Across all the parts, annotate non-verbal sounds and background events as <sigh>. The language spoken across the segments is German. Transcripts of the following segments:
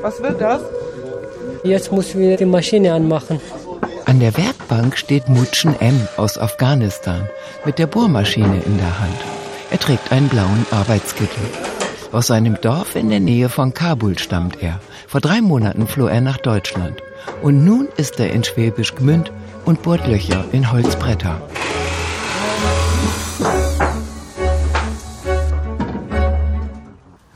Was wird das? Jetzt muss wir die Maschine anmachen. An der Werkbank steht Mutschen M aus Afghanistan mit der Bohrmaschine in der Hand. Er trägt einen blauen Arbeitskittel. Aus seinem Dorf in der Nähe von Kabul stammt er. Vor drei Monaten floh er nach Deutschland. Und nun ist er in Schwäbisch Gmünd und bohrt Löcher in Holzbretter.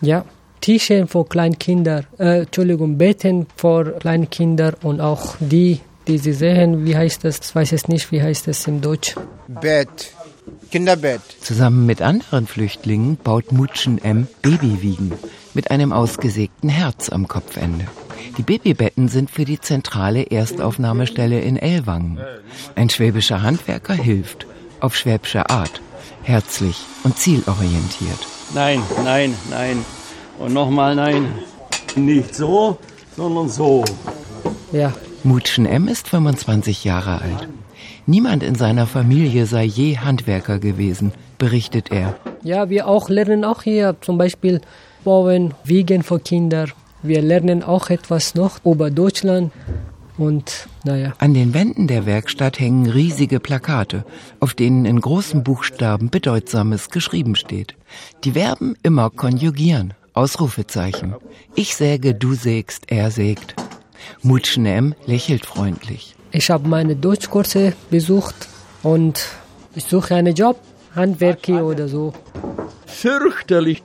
Ja, Tischen für Kleinkinder, äh, Entschuldigung, Betten für Kleinkinder und auch die, die sie sehen, wie heißt das, ich weiß es nicht, wie heißt das im Deutsch? Bett. Kinderbett. Zusammen mit anderen Flüchtlingen baut Mutschen M Babywiegen mit einem ausgesägten Herz am Kopfende. Die Babybetten sind für die zentrale Erstaufnahmestelle in Ellwangen. Ein schwäbischer Handwerker hilft, auf schwäbische Art, herzlich und zielorientiert. Nein, nein, nein. Und nochmal nein. Nicht so, sondern so. Ja. Mutschen M ist 25 Jahre alt. Niemand in seiner Familie sei je Handwerker gewesen, berichtet er. Ja, wir auch lernen auch hier zum Beispiel bauen, wiegen für Kinder. Wir lernen auch etwas noch über Deutschland und naja. An den Wänden der Werkstatt hängen riesige Plakate, auf denen in großen Buchstaben Bedeutsames geschrieben steht. Die Verben immer konjugieren. Ausrufezeichen. Ich säge, du sägst, er sägt. Mutschen M lächelt freundlich. Ich habe meine Deutschkurse besucht und ich suche einen Job, Handwerker oder so. Fürchterlich.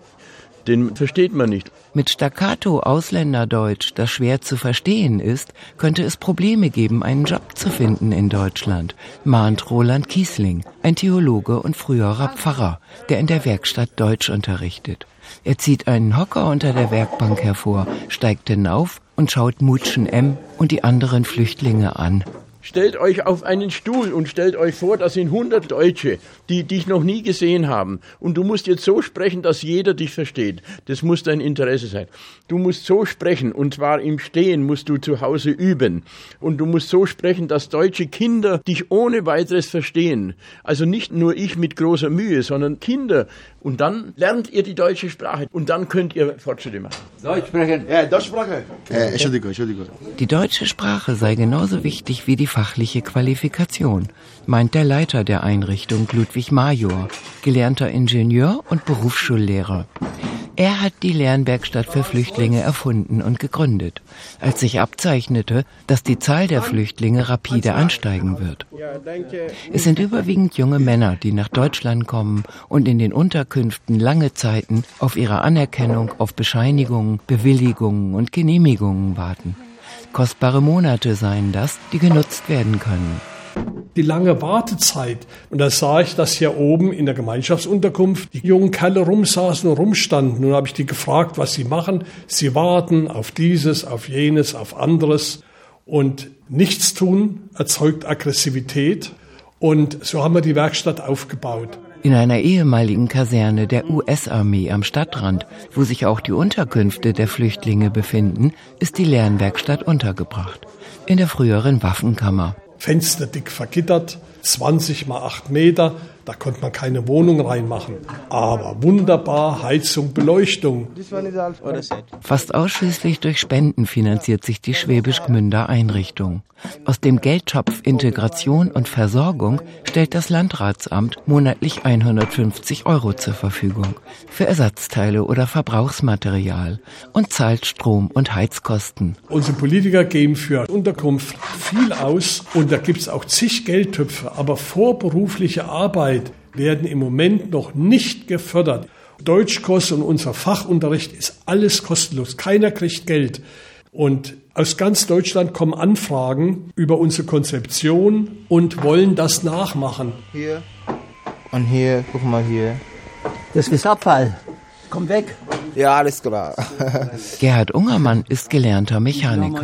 Den versteht man nicht. Mit Staccato Ausländerdeutsch, das schwer zu verstehen ist, könnte es Probleme geben, einen Job zu finden in Deutschland, mahnt Roland Kiesling, ein Theologe und früherer Pfarrer, der in der Werkstatt Deutsch unterrichtet. Er zieht einen Hocker unter der Werkbank hervor, steigt hinauf und schaut Mutschen M und die anderen Flüchtlinge an. Stellt euch auf einen Stuhl und stellt euch vor, das sind 100 Deutsche, die dich noch nie gesehen haben. Und du musst jetzt so sprechen, dass jeder dich versteht. Das muss dein Interesse sein. Du musst so sprechen, und zwar im Stehen musst du zu Hause üben. Und du musst so sprechen, dass deutsche Kinder dich ohne weiteres verstehen. Also nicht nur ich mit großer Mühe, sondern Kinder. Und dann lernt ihr die deutsche Sprache. Und dann könnt ihr Fortschritte machen. Deutsch sprechen. Ja, Deutsch sprechen. Äh, Entschuldigung, Entschuldigung. Die deutsche Sprache sei genauso wichtig wie die fachliche Qualifikation, meint der Leiter der Einrichtung Ludwig Major, gelernter Ingenieur und Berufsschullehrer. Er hat die Lernwerkstatt für Flüchtlinge erfunden und gegründet, als sich abzeichnete, dass die Zahl der Flüchtlinge rapide ansteigen wird. Es sind überwiegend junge Männer, die nach Deutschland kommen und in den Unterkünften lange Zeiten auf ihre Anerkennung, auf Bescheinigungen, Bewilligungen und Genehmigungen warten. Kostbare Monate seien das, die genutzt werden können. Die lange Wartezeit. Und da sah ich, dass hier oben in der Gemeinschaftsunterkunft die jungen Kerle rumsaßen und rumstanden. Nun habe ich die gefragt, was sie machen. Sie warten auf dieses, auf jenes, auf anderes. Und nichts tun erzeugt Aggressivität. Und so haben wir die Werkstatt aufgebaut. In einer ehemaligen Kaserne der US-Armee am Stadtrand, wo sich auch die Unterkünfte der Flüchtlinge befinden, ist die Lernwerkstatt untergebracht. In der früheren Waffenkammer. Fenster dick vergittert, 20 mal 8 Meter, da konnte man keine Wohnung reinmachen. Aber wunderbar, Heizung, Beleuchtung. Fast ausschließlich durch Spenden finanziert sich die Schwäbisch-Gmünder Einrichtung. Aus dem Geldtopf Integration und Versorgung stellt das Landratsamt monatlich 150 Euro zur Verfügung für Ersatzteile oder Verbrauchsmaterial und zahlt Strom- und Heizkosten. Unsere Politiker geben für Unterkunft viel aus und da gibt es auch zig Geldtöpfe, aber vorberufliche Arbeit werden im Moment noch nicht gefördert. Deutschkurs und unser Fachunterricht ist alles kostenlos. Keiner kriegt Geld. Und aus ganz Deutschland kommen Anfragen über unsere Konzeption und wollen das nachmachen. Hier und hier, guck mal hier. Das ist Abfall. Komm weg. Ja, alles klar. <laughs> Gerhard Ungermann ist gelernter Mechaniker.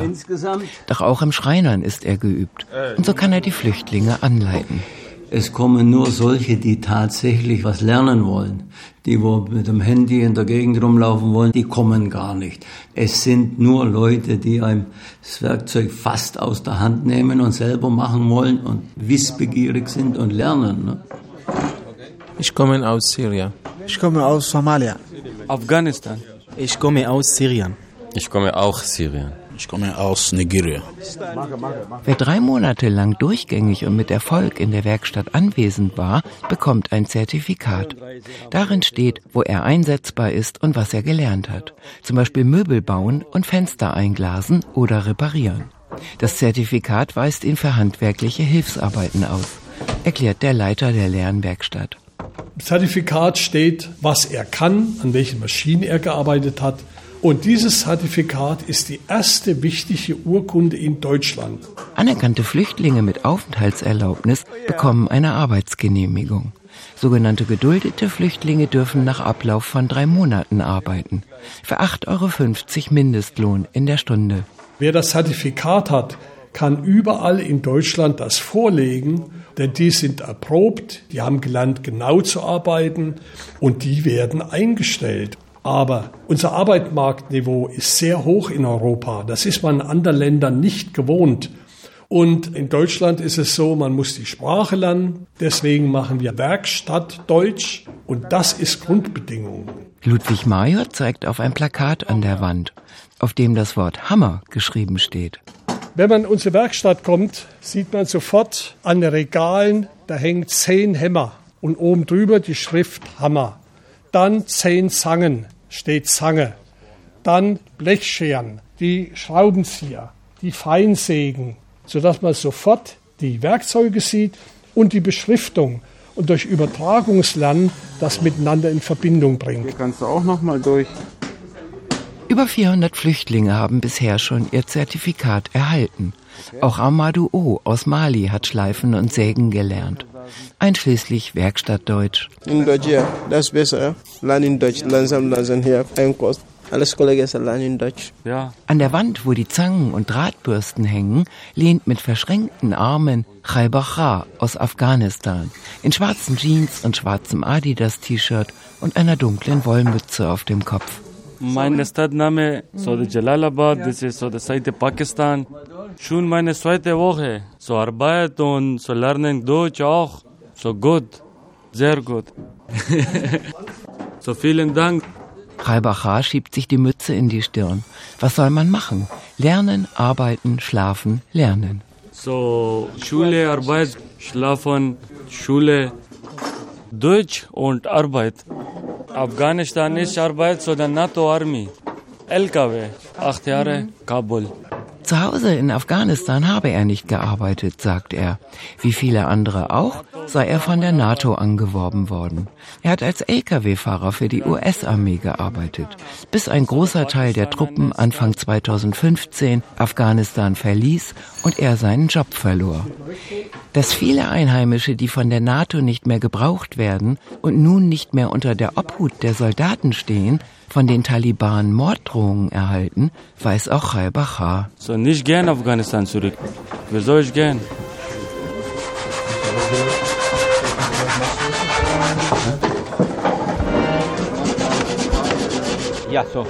Doch auch im Schreinern ist er geübt. Und so kann er die Flüchtlinge anleiten. Es kommen nur solche, die tatsächlich was lernen wollen. Die, wo mit dem Handy in der Gegend rumlaufen wollen, die kommen gar nicht. Es sind nur Leute, die einem das Werkzeug fast aus der Hand nehmen und selber machen wollen und wissbegierig sind und lernen. Ne? Ich komme aus Syrien. Ich komme aus Somalia. Afghanistan. Ich komme aus Syrien. Ich komme auch Syrien. Ich komme aus Nigeria. Wer drei Monate lang durchgängig und mit Erfolg in der Werkstatt anwesend war, bekommt ein Zertifikat. Darin steht, wo er einsetzbar ist und was er gelernt hat. Zum Beispiel Möbel bauen und Fenster einglasen oder reparieren. Das Zertifikat weist ihn für handwerkliche Hilfsarbeiten aus, erklärt der Leiter der Lernwerkstatt. Im Zertifikat steht, was er kann, an welchen Maschinen er gearbeitet hat und dieses Zertifikat ist die erste wichtige Urkunde in Deutschland. Anerkannte Flüchtlinge mit Aufenthaltserlaubnis bekommen eine Arbeitsgenehmigung. Sogenannte geduldete Flüchtlinge dürfen nach Ablauf von drei Monaten arbeiten. Für 8,50 Euro Mindestlohn in der Stunde. Wer das Zertifikat hat, kann überall in Deutschland das vorlegen, denn die sind erprobt, die haben gelernt, genau zu arbeiten und die werden eingestellt. Aber unser Arbeitsmarktniveau ist sehr hoch in Europa. Das ist man in anderen Ländern nicht gewohnt. Und in Deutschland ist es so, man muss die Sprache lernen. Deswegen machen wir Werkstatt Deutsch. Und das ist Grundbedingung. Ludwig Major zeigt auf ein Plakat an der Wand, auf dem das Wort Hammer geschrieben steht. Wenn man in unsere Werkstatt kommt, sieht man sofort an den Regalen, da hängen zehn Hämmer und oben drüber die Schrift Hammer. Dann zehn Zangen, steht Zange. Dann Blechscheren, die Schraubenzieher, die Feinsägen, sodass man sofort die Werkzeuge sieht und die Beschriftung und durch Übertragungslernen das miteinander in Verbindung bringt. Hier kannst du auch noch mal durch. Über 400 Flüchtlinge haben bisher schon ihr Zertifikat erhalten. Auch Amadou O aus Mali hat Schleifen und Sägen gelernt. Einschließlich Werkstattdeutsch. In Deutsch, ja, das ist besser. Lernen Deutsch, langsam, langsam hier, ein Kurs. Alles Kollegen lernen Deutsch. Ja. An der Wand, wo die Zangen und Drahtbürsten hängen, lehnt mit verschränkten Armen Khaibacha aus Afghanistan in schwarzen Jeans und schwarzem Adidas-T-Shirt und einer dunklen Wollmütze auf dem Kopf. Mein Stadtname so der Jalalabad, das ist so der Seite Pakistan. Schon meine zweite Woche. So Arbeit und so lernen Deutsch auch. So gut. Sehr gut. <laughs> so vielen Dank. Reibachar schiebt sich die Mütze in die Stirn. Was soll man machen? Lernen, arbeiten, schlafen, lernen. So Schule, Arbeit, Schlafen, Schule, Deutsch und Arbeit. Afghanistan ist Arbeit so der NATO-Armee. LKW, acht Jahre, Kabul. Zu Hause in Afghanistan habe er nicht gearbeitet, sagt er. Wie viele andere auch, sei er von der NATO angeworben worden. Er hat als Lkw-Fahrer für die US-Armee gearbeitet, bis ein großer Teil der Truppen Anfang 2015 Afghanistan verließ und er seinen Job verlor. Dass viele Einheimische, die von der NATO nicht mehr gebraucht werden und nun nicht mehr unter der Obhut der Soldaten stehen, von den Taliban Morddrohungen erhalten, weiß auch Khaibachar. So nicht gern Afghanistan zurück. Wie soll ich gehen? Ja, so.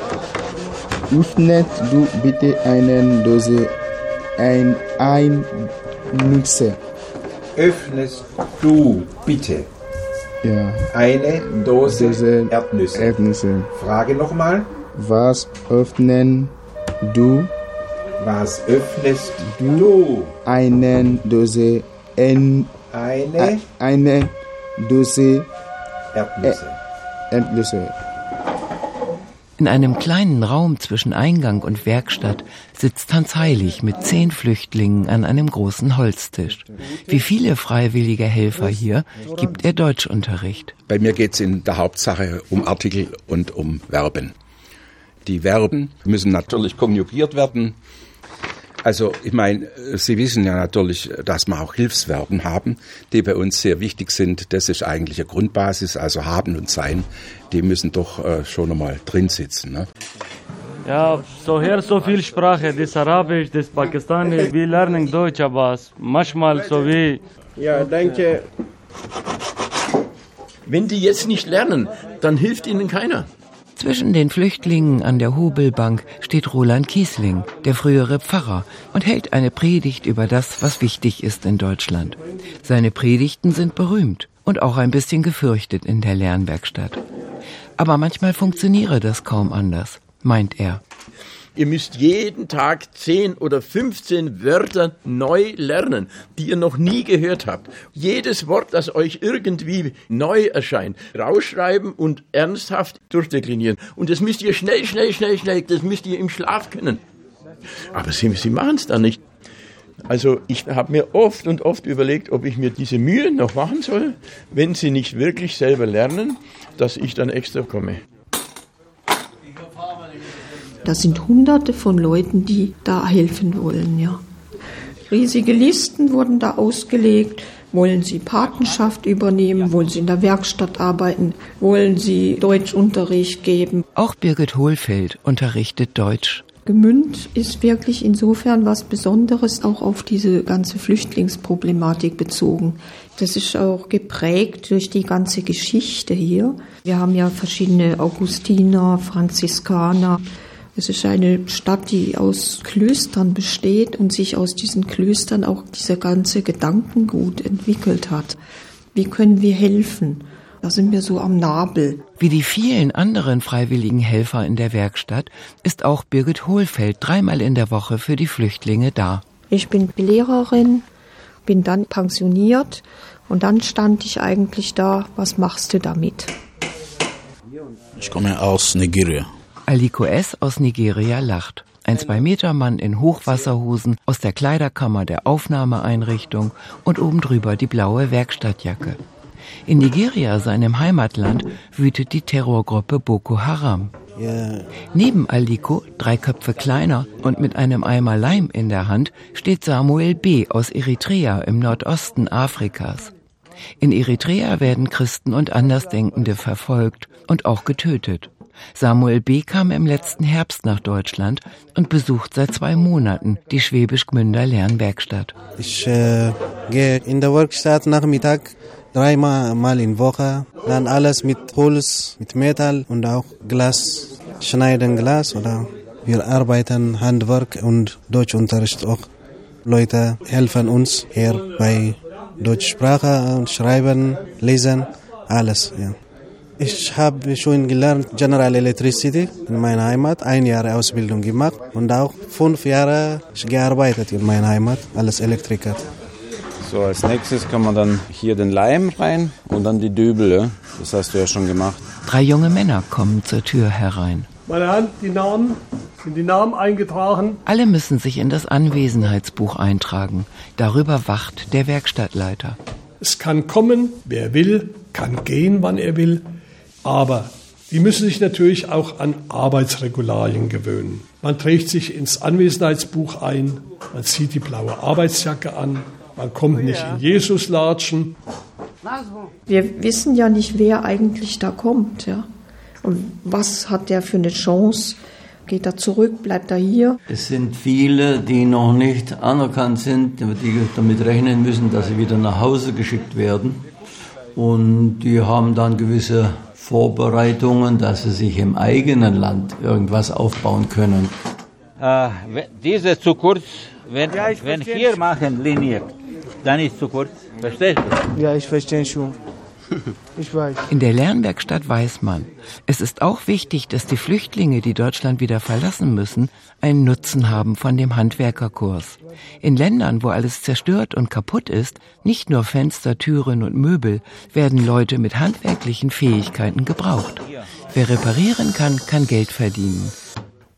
Öffnet du bitte eine Dose ein Einnütze. Öffnest du bitte ja. eine Dose, Dose Erdnüsse. Erdnüsse. Frage nochmal. Was öffnen du? Was öffnest du? Eine Dose en, Eine eine Dose Erdnüsse. Erdnüsse. In einem kleinen Raum zwischen Eingang und Werkstatt sitzt Hans Heilig mit zehn Flüchtlingen an einem großen Holztisch. Wie viele freiwillige Helfer hier gibt er Deutschunterricht. Bei mir geht es in der Hauptsache um Artikel und um Verben. Die Verben müssen natürlich konjugiert werden. Also ich meine, Sie wissen ja natürlich, dass wir auch Hilfsverben haben, die bei uns sehr wichtig sind. Das ist eigentlich eine Grundbasis, also haben und sein, die müssen doch äh, schon einmal drin sitzen. Ne? Ja, so hier so viel Sprache, das Arabisch, das Pakistani, wir lernen Deutsch, aber manchmal so wie... Ja, danke. Wenn die jetzt nicht lernen, dann hilft ihnen keiner. Zwischen den Flüchtlingen an der Hobelbank steht Roland Kiesling, der frühere Pfarrer, und hält eine Predigt über das, was wichtig ist in Deutschland. Seine Predigten sind berühmt und auch ein bisschen gefürchtet in der Lernwerkstatt. Aber manchmal funktioniere das kaum anders, meint er. Ihr müsst jeden Tag 10 oder 15 Wörter neu lernen, die ihr noch nie gehört habt. Jedes Wort, das euch irgendwie neu erscheint, rausschreiben und ernsthaft durchdeklinieren. Und das müsst ihr schnell, schnell, schnell, schnell, das müsst ihr im Schlaf können. Aber sie, sie machen es dann nicht. Also ich habe mir oft und oft überlegt, ob ich mir diese Mühe noch machen soll, wenn sie nicht wirklich selber lernen, dass ich dann extra komme. Das sind hunderte von Leuten, die da helfen wollen, ja. Riesige Listen wurden da ausgelegt. Wollen Sie Patenschaft übernehmen? Wollen Sie in der Werkstatt arbeiten? Wollen Sie Deutschunterricht geben? Auch Birgit Hohlfeld unterrichtet Deutsch. Gemünd ist wirklich insofern was Besonderes auch auf diese ganze Flüchtlingsproblematik bezogen. Das ist auch geprägt durch die ganze Geschichte hier. Wir haben ja verschiedene Augustiner, Franziskaner. Es ist eine Stadt, die aus Klöstern besteht und sich aus diesen Klöstern auch dieser ganze Gedankengut entwickelt hat. Wie können wir helfen? Da sind wir so am Nabel. Wie die vielen anderen freiwilligen Helfer in der Werkstatt ist auch Birgit Hohlfeld dreimal in der Woche für die Flüchtlinge da. Ich bin Lehrerin, bin dann pensioniert und dann stand ich eigentlich da, was machst du damit? Ich komme aus Nigeria. Aliko S. aus Nigeria lacht. Ein Zwei-Meter-Mann in Hochwasserhosen aus der Kleiderkammer der Aufnahmeeinrichtung und oben drüber die blaue Werkstattjacke. In Nigeria, seinem Heimatland, wütet die Terrorgruppe Boko Haram. Neben Aliko, drei Köpfe kleiner und mit einem Eimer Leim in der Hand, steht Samuel B. aus Eritrea im Nordosten Afrikas. In Eritrea werden Christen und Andersdenkende verfolgt und auch getötet. Samuel B. kam im letzten Herbst nach Deutschland und besucht seit zwei Monaten die Schwäbisch Gmünder Lernwerkstatt. Ich äh, gehe in der Werkstatt Nachmittag dreimal mal in Woche. Dann alles mit Holz, mit Metall und auch Glas, schneiden Glas oder wir arbeiten Handwerk und Deutschunterricht auch. Leute helfen uns hier bei Deutschsprache und Schreiben, Lesen, alles. Ja. Ich habe schon gelernt General Electricity in meiner Heimat, ein Jahr Ausbildung gemacht und auch fünf Jahre gearbeitet in meiner Heimat als Elektriker. So, als nächstes kann man dann hier den Leim rein und dann die Dübel. Das hast du ja schon gemacht. Drei junge Männer kommen zur Tür herein. Meine Hand, die Namen, sind die Namen eingetragen? Alle müssen sich in das Anwesenheitsbuch eintragen. Darüber wacht der Werkstattleiter. Es kann kommen, wer will, kann gehen, wann er will. Aber die müssen sich natürlich auch an Arbeitsregularien gewöhnen. Man trägt sich ins Anwesenheitsbuch ein, man zieht die blaue Arbeitsjacke an, man kommt nicht in Jesuslatschen. Wir wissen ja nicht, wer eigentlich da kommt. Ja? Und was hat der für eine Chance? Geht er zurück? Bleibt er hier? Es sind viele, die noch nicht anerkannt sind, die damit rechnen müssen, dass sie wieder nach Hause geschickt werden. Und die haben dann gewisse Vorbereitungen, dass sie sich im eigenen Land irgendwas aufbauen können. Äh, diese zu kurz, wenn, ja, wenn hier machen Linie, dann ist zu kurz. Verstehst du? Ja, ich verstehe schon. <laughs> Ich weiß. In der Lernwerkstatt weiß man, es ist auch wichtig, dass die Flüchtlinge, die Deutschland wieder verlassen müssen, einen Nutzen haben von dem Handwerkerkurs. In Ländern, wo alles zerstört und kaputt ist, nicht nur Fenster, Türen und Möbel, werden Leute mit handwerklichen Fähigkeiten gebraucht. Wer reparieren kann, kann Geld verdienen.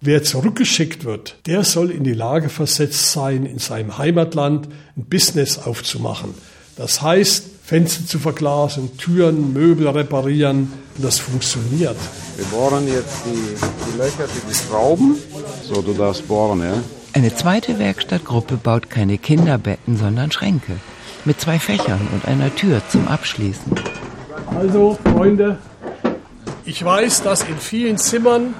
Wer zurückgeschickt wird, der soll in die Lage versetzt sein, in seinem Heimatland ein Business aufzumachen. Das heißt, Fenster zu verglasen, Türen, Möbel reparieren. Und das funktioniert. Wir bohren jetzt die, die Löcher für die Schrauben. So, du darfst bohren, ja? Eine zweite Werkstattgruppe baut keine Kinderbetten, sondern Schränke. Mit zwei Fächern und einer Tür zum Abschließen. Also, Freunde, ich weiß, dass in vielen Zimmern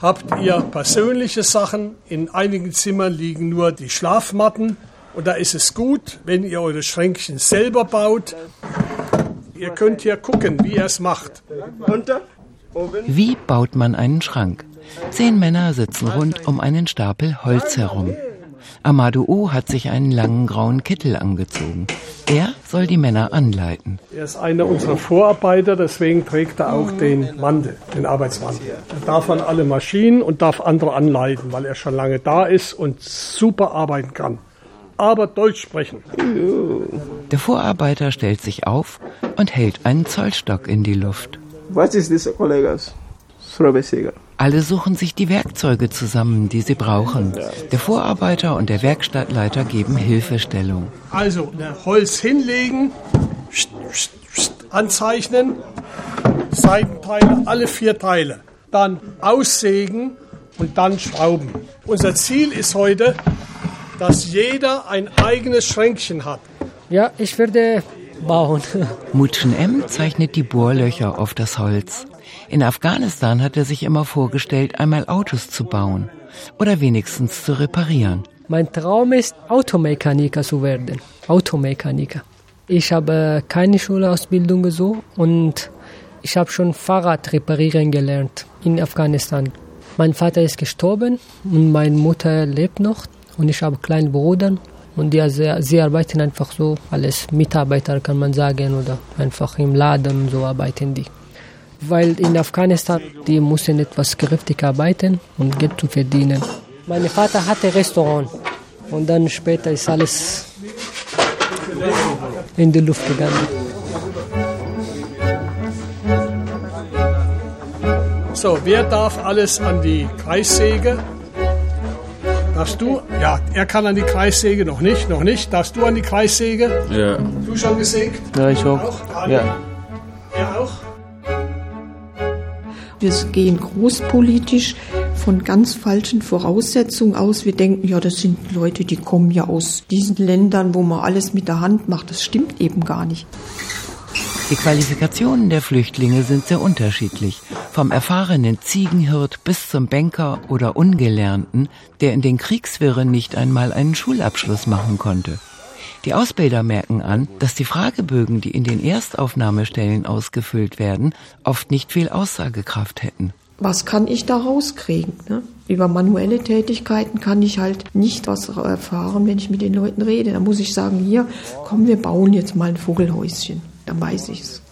habt ihr persönliche Sachen. In einigen Zimmern liegen nur die Schlafmatten. Und da ist es gut, wenn ihr eure Schränkchen selber baut. Ihr könnt hier gucken, wie er es macht. Wie baut man einen Schrank? Zehn Männer sitzen rund um einen Stapel Holz herum. Amadou O hat sich einen langen grauen Kittel angezogen. Er soll die Männer anleiten. Er ist einer unserer Vorarbeiter, deswegen trägt er auch den Mantel, den Arbeitsmantel. Er darf an alle Maschinen und darf andere anleiten, weil er schon lange da ist und super arbeiten kann. Aber Deutsch sprechen. Der Vorarbeiter stellt sich auf und hält einen Zollstock in die Luft. Was ist das, Kollegas? Alle suchen sich die Werkzeuge zusammen, die sie brauchen. Der Vorarbeiter und der Werkstattleiter geben Hilfestellung. Also, Holz hinlegen, anzeichnen, Seitenteile, alle vier Teile. Dann aussägen und dann schrauben. Unser Ziel ist heute, dass jeder ein eigenes Schränkchen hat. Ja, ich werde bauen. <laughs> Mutschen M zeichnet die Bohrlöcher auf das Holz. In Afghanistan hat er sich immer vorgestellt, einmal Autos zu bauen oder wenigstens zu reparieren. Mein Traum ist, Automechaniker zu werden. Automechaniker. Ich habe keine Schulausbildung so und ich habe schon Fahrrad reparieren gelernt in Afghanistan. Mein Vater ist gestorben und meine Mutter lebt noch und ich habe einen kleinen Bruder und die, sie, sie arbeiten einfach so als Mitarbeiter, kann man sagen, oder einfach im Laden, so arbeiten die. Weil in Afghanistan, die mussten etwas kräftig arbeiten und Geld zu verdienen. Mein Vater hatte Restaurant und dann später ist alles in die Luft gegangen. So, wer darf alles an die Kreissäge? Darfst du? Ja, er kann an die Kreissäge, noch nicht, noch nicht. Darfst du an die Kreissäge? Ja. Du schon gesägt? Ja, ich auch. auch? Ja. Er auch? Wir gehen großpolitisch von ganz falschen Voraussetzungen aus. Wir denken, ja, das sind Leute, die kommen ja aus diesen Ländern, wo man alles mit der Hand macht. Das stimmt eben gar nicht. Die Qualifikationen der Flüchtlinge sind sehr unterschiedlich. Vom erfahrenen Ziegenhirt bis zum Banker oder Ungelernten, der in den Kriegswirren nicht einmal einen Schulabschluss machen konnte. Die Ausbilder merken an, dass die Fragebögen, die in den Erstaufnahmestellen ausgefüllt werden, oft nicht viel Aussagekraft hätten. Was kann ich da rauskriegen? Ne? Über manuelle Tätigkeiten kann ich halt nicht was erfahren, wenn ich mit den Leuten rede. Da muss ich sagen, hier, komm, wir bauen jetzt mal ein Vogelhäuschen. Dann weiß ich es.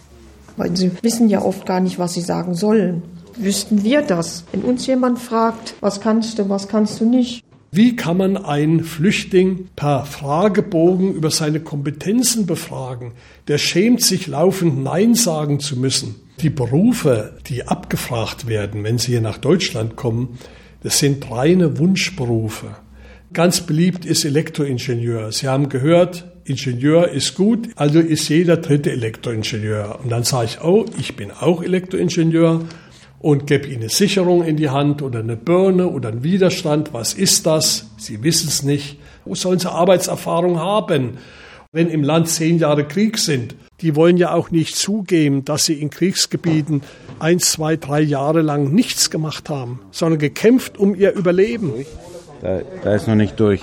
Weil sie wissen ja oft gar nicht, was sie sagen sollen. Wüssten wir das? Wenn uns jemand fragt, was kannst du, was kannst du nicht? Wie kann man einen Flüchtling per Fragebogen über seine Kompetenzen befragen? Der schämt sich laufend Nein sagen zu müssen. Die Berufe, die abgefragt werden, wenn sie hier nach Deutschland kommen, das sind reine Wunschberufe. Ganz beliebt ist Elektroingenieur. Sie haben gehört, Ingenieur ist gut, also ist jeder dritte Elektroingenieur. Und dann sage ich, oh, ich bin auch Elektroingenieur und gebe ihnen eine Sicherung in die Hand oder eine Birne oder einen Widerstand. Was ist das? Sie wissen es nicht. Wo sollen sie Arbeitserfahrung haben? Wenn im Land zehn Jahre Krieg sind, die wollen ja auch nicht zugeben, dass sie in Kriegsgebieten ein, zwei, drei Jahre lang nichts gemacht haben, sondern gekämpft um ihr Überleben. Da, da ist noch nicht durch.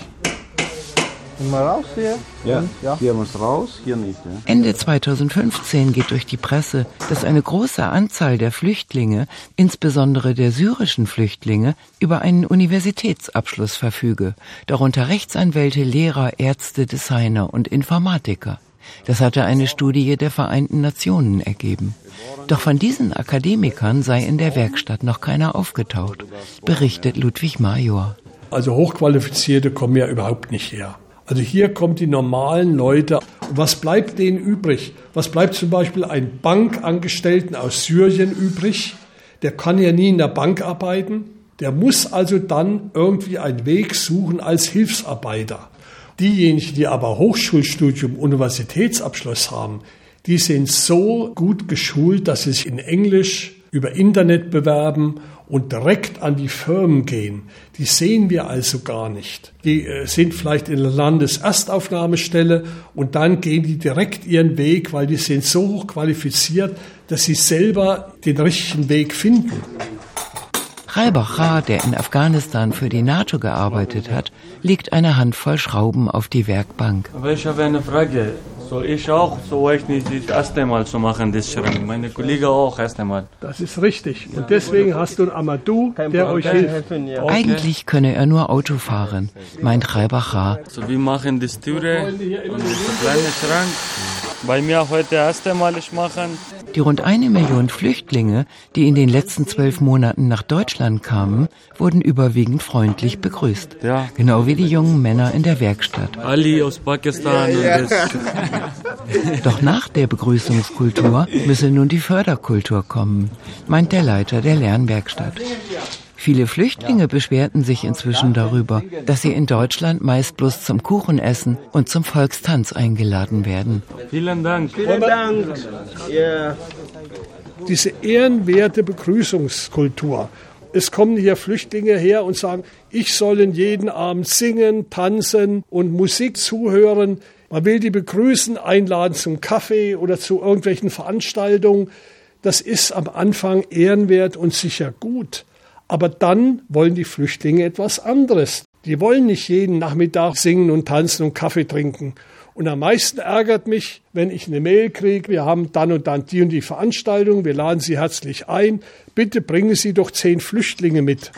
Mal raus hier. Ja, ja. hier muss raus, hier nicht. Ja. Ende 2015 geht durch die Presse, dass eine große Anzahl der Flüchtlinge, insbesondere der syrischen Flüchtlinge, über einen Universitätsabschluss verfüge, darunter Rechtsanwälte, Lehrer, Ärzte, Designer und Informatiker. Das hatte eine Studie der Vereinten Nationen ergeben. Doch von diesen Akademikern sei in der Werkstatt noch keiner aufgetaucht, berichtet Ludwig Major. Also Hochqualifizierte kommen ja überhaupt nicht her. Also hier kommen die normalen Leute. Was bleibt denen übrig? Was bleibt zum Beispiel ein Bankangestellten aus Syrien übrig? Der kann ja nie in der Bank arbeiten. Der muss also dann irgendwie einen Weg suchen als Hilfsarbeiter. Diejenigen, die aber Hochschulstudium, Universitätsabschluss haben, die sind so gut geschult, dass sie sich in Englisch über Internet bewerben und direkt an die Firmen gehen. Die sehen wir also gar nicht. Die äh, sind vielleicht in der Landeserstaufnahmestelle und dann gehen die direkt ihren Weg, weil die sind so hoch qualifiziert, dass sie selber den richtigen Weg finden. Raibachar, der in Afghanistan für die NATO gearbeitet hat, legt eine Handvoll Schrauben auf die Werkbank. Aber ich habe eine Frage. Soll ich auch, so ich nicht das erste Mal zu machen, das Schrank? Meine Kollegen auch das erste Mal. Das ist richtig. Und deswegen hast du einen Amadou, der euch hilft. Eigentlich könne er nur Auto fahren, meint Raibachar. So, wir machen das Türe und das kleine Schrank. Bei mir heute das erste Mal ich machen. Die rund eine Million Flüchtlinge, die in den letzten zwölf Monaten nach Deutschland kamen, wurden überwiegend freundlich begrüßt. Ja. Genau wie die jungen Männer in der Werkstatt. Ali aus Pakistan und das. <laughs> Doch nach der Begrüßungskultur müsse nun die Förderkultur kommen, meint der Leiter der Lernwerkstatt. Viele Flüchtlinge beschwerten sich inzwischen darüber, dass sie in Deutschland meist bloß zum Kuchenessen und zum Volkstanz eingeladen werden. Vielen Dank. Vielen Dank. Ja. Diese ehrenwerte Begrüßungskultur. Es kommen hier Flüchtlinge her und sagen, ich soll jeden Abend singen, tanzen und Musik zuhören. Man will die begrüßen, einladen zum Kaffee oder zu irgendwelchen Veranstaltungen. Das ist am Anfang ehrenwert und sicher gut. Aber dann wollen die Flüchtlinge etwas anderes. Die wollen nicht jeden Nachmittag singen und tanzen und Kaffee trinken. Und am meisten ärgert mich, wenn ich eine Mail kriege, wir haben dann und dann die und die Veranstaltung, wir laden Sie herzlich ein, bitte bringen Sie doch zehn Flüchtlinge mit.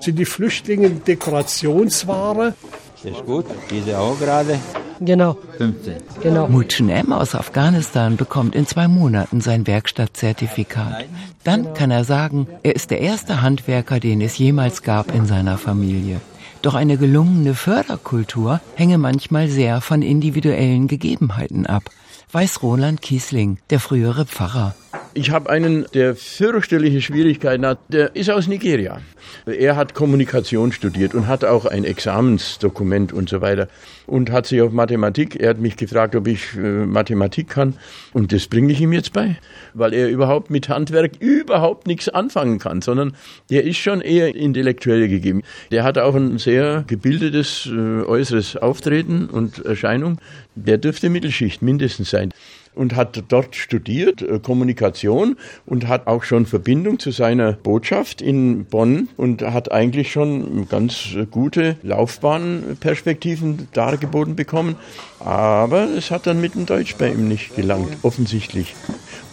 Sind die Flüchtlinge Dekorationsware? Das ist gut. Diese auch gerade. Genau. 15. Genau. Mutschen M aus Afghanistan bekommt in zwei Monaten sein Werkstattzertifikat. Dann kann er sagen, er ist der erste Handwerker, den es jemals gab in seiner Familie. Doch eine gelungene Förderkultur hänge manchmal sehr von individuellen Gegebenheiten ab, weiß Roland Kiesling, der frühere Pfarrer. Ich habe einen, der fürchterliche Schwierigkeiten hat, der ist aus Nigeria. Er hat Kommunikation studiert und hat auch ein Examensdokument und so weiter und hat sich auf Mathematik, er hat mich gefragt, ob ich äh, Mathematik kann und das bringe ich ihm jetzt bei, weil er überhaupt mit Handwerk überhaupt nichts anfangen kann, sondern der ist schon eher intellektuell gegeben. Der hat auch ein sehr gebildetes äh, äußeres Auftreten und Erscheinung. Der dürfte Mittelschicht mindestens sein und hat dort studiert, äh, Kommunikation und hat auch schon Verbindung zu seiner Botschaft in Bonn und hat eigentlich schon ganz gute Laufbahnperspektiven dargeboten bekommen. Aber es hat dann mit dem Deutsch bei ihm nicht gelangt, offensichtlich.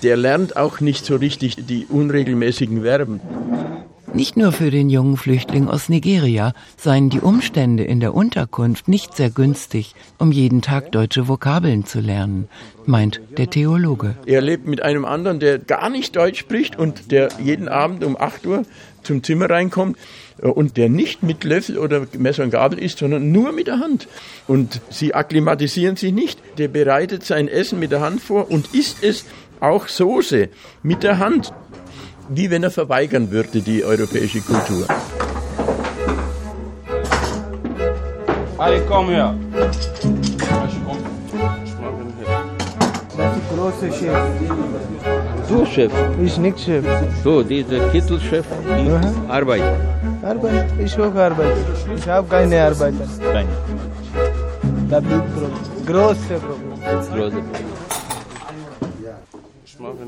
Der lernt auch nicht so richtig die unregelmäßigen Verben. Nicht nur für den jungen Flüchtling aus Nigeria seien die Umstände in der Unterkunft nicht sehr günstig, um jeden Tag deutsche Vokabeln zu lernen, meint der Theologe. Er lebt mit einem anderen, der gar nicht Deutsch spricht und der jeden Abend um 8 Uhr zum Zimmer reinkommt äh, und der nicht mit Löffel oder Messer und Gabel isst, sondern nur mit der Hand. Und sie akklimatisieren sich nicht. Der bereitet sein Essen mit der Hand vor und isst es auch Soße mit der Hand wie wenn er verweigern würde, die europäische Kultur. Ali, komm her. Das ist große Chef. Du, Chef. Ich nicht Chef. So, dieser Kittelchef, die Aha. Arbeit. Arbeit, ich auch arbeite. Ich habe keine Arbeit. Keine. Da gibt große Problem. Große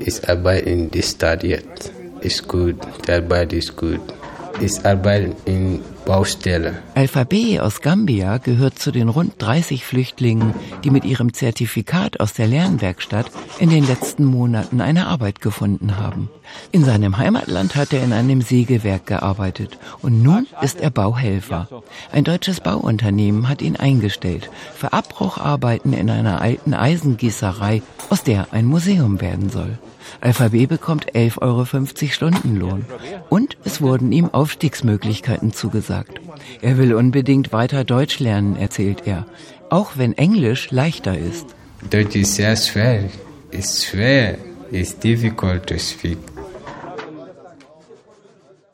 Ich arbeite in der Stadt jetzt. Ist gut, die Arbeit ist gut. Ich arbeite in Baustelle. Alphabet aus Gambia gehört zu den rund 30 Flüchtlingen, die mit ihrem Zertifikat aus der Lernwerkstatt in den letzten Monaten eine Arbeit gefunden haben. In seinem Heimatland hat er in einem Sägewerk gearbeitet und nun ist er Bauhelfer. Ein deutsches Bauunternehmen hat ihn eingestellt für Abbrucharbeiten in einer alten Eisengießerei, aus der ein Museum werden soll. Alphabet bekommt 11,50 Euro Stundenlohn. Und es wurden ihm Aufstiegsmöglichkeiten zugesagt. Er will unbedingt weiter Deutsch lernen, erzählt er. Auch wenn Englisch leichter ist. Deutsch ist sehr schwer. Ist schwer. It's difficult to speak.